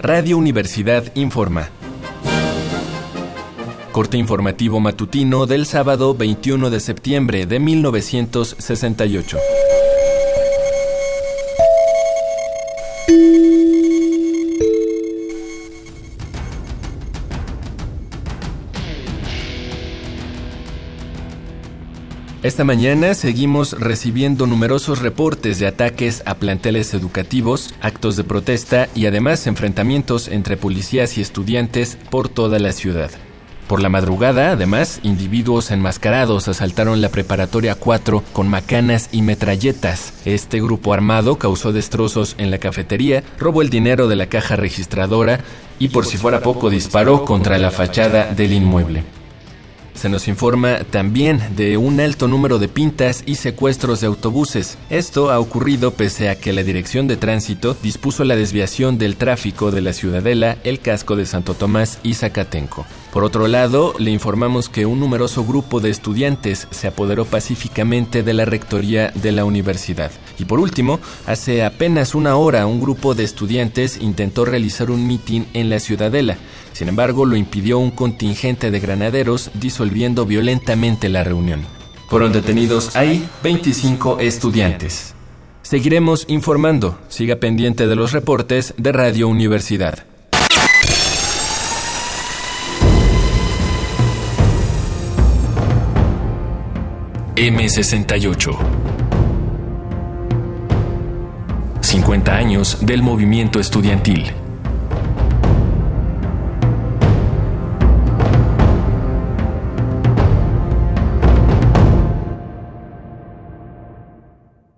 Radio Universidad informa. Corte informativo matutino del sábado 21 de septiembre de 1968. Esta mañana seguimos recibiendo numerosos reportes de ataques a planteles educativos, actos de protesta y además enfrentamientos entre policías y estudiantes por toda la ciudad. Por la madrugada, además, individuos enmascarados asaltaron la preparatoria 4 con macanas y metralletas. Este grupo armado causó destrozos en la cafetería, robó el dinero de la caja registradora y por si fuera poco disparó contra la fachada del inmueble. Se nos informa también de un alto número de pintas y secuestros de autobuses. Esto ha ocurrido pese a que la Dirección de Tránsito dispuso la desviación del tráfico de la Ciudadela, el casco de Santo Tomás y Zacatenco. Por otro lado, le informamos que un numeroso grupo de estudiantes se apoderó pacíficamente de la rectoría de la universidad. Y por último, hace apenas una hora un grupo de estudiantes intentó realizar un mitin en la Ciudadela. Sin embargo, lo impidió un contingente de granaderos disolviendo violentamente la reunión. Fueron detenidos ahí 25 estudiantes. Seguiremos informando. Siga pendiente de los reportes de Radio Universidad. M68 50 años del movimiento estudiantil.